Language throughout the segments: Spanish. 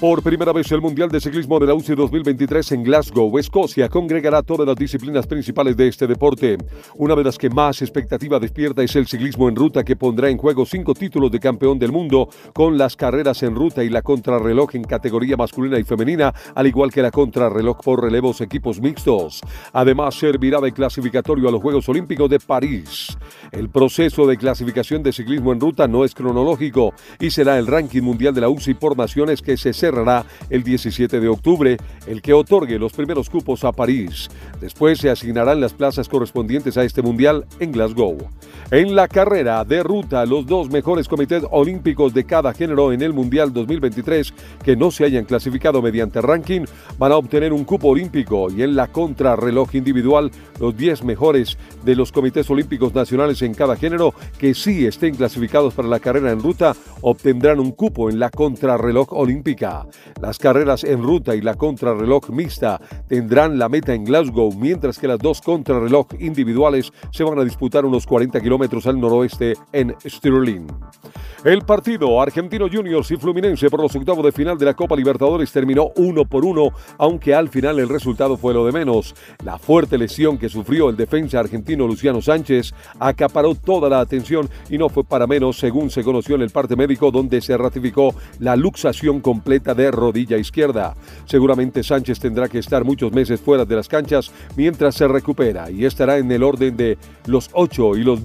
Por primera vez el Mundial de Ciclismo de la UCI 2023 en Glasgow, Escocia, congregará todas las disciplinas principales de este deporte. Una de las que más expectativa despierta es el ciclismo en ruta que pondrá en juego cinco títulos de campeón del mundo con las carreras en ruta y la contrarreloj en categoría masculina y femenina, al igual que la contrarreloj por relevos equipos mixtos. Además, servirá de clasificatorio a los Juegos Olímpicos de París. El proceso de clasificación de ciclismo en ruta no es cronológico y será el ranking mundial de la UCI por naciones que se cerrará el 17 de octubre, el que otorgue los primeros cupos a París. Después se asignarán las plazas correspondientes a este mundial en Glasgow. En la carrera de ruta, los dos mejores comités olímpicos de cada género en el Mundial 2023 que no se hayan clasificado mediante ranking van a obtener un cupo olímpico y en la contrarreloj individual, los 10 mejores de los comités olímpicos nacionales en cada género que sí estén clasificados para la carrera en ruta obtendrán un cupo en la contrarreloj olímpica. Las carreras en ruta y la contrarreloj mixta tendrán la meta en Glasgow, mientras que las dos contrarreloj individuales se van a disputar unos 40 kilómetros al noroeste en Stirling. El partido Argentino Juniors y Fluminense por los octavos de final de la Copa Libertadores terminó uno por uno, aunque al final el resultado fue lo de menos. La fuerte lesión que sufrió el defensa argentino Luciano Sánchez acaparó toda la atención y no fue para menos según se conoció en el parte médico donde se ratificó la luxación completa de rodilla izquierda. Seguramente Sánchez tendrá que estar muchos meses fuera de las canchas mientras se recupera y estará en el orden de los 8 y los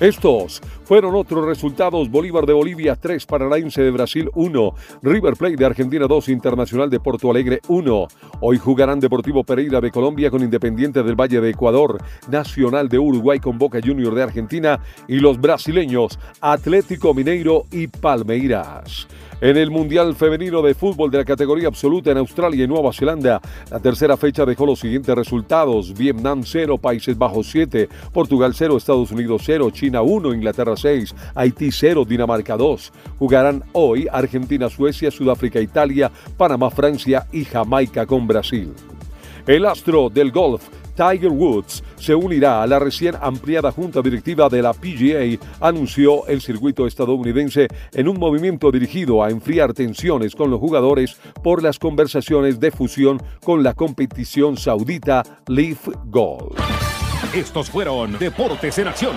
Estos fueron otros resultados. Bolívar de Bolivia 3, Paranaense de Brasil 1, River Plate de Argentina 2, Internacional de Porto Alegre 1. Hoy jugarán Deportivo Pereira de Colombia con Independiente del Valle de Ecuador, Nacional de Uruguay con Boca Junior de Argentina. Y los brasileños Atlético Mineiro y Palmeiras. En el Mundial Femenino de Fútbol de la categoría absoluta en Australia y Nueva Zelanda, la tercera fecha dejó los siguientes resultados. Vietnam 0, Países Bajos 7, Portugal 0, Estados Unidos 0, China 1, Inglaterra 6, Haití 0, Dinamarca 2. Jugarán hoy Argentina, Suecia, Sudáfrica, Italia, Panamá, Francia y Jamaica con Brasil. El astro del golf Tiger Woods se unirá a la recién ampliada junta directiva de la PGA, anunció el circuito estadounidense en un movimiento dirigido a enfriar tensiones con los jugadores por las conversaciones de fusión con la competición saudita Leaf Golf. Estos fueron Deportes en Acción.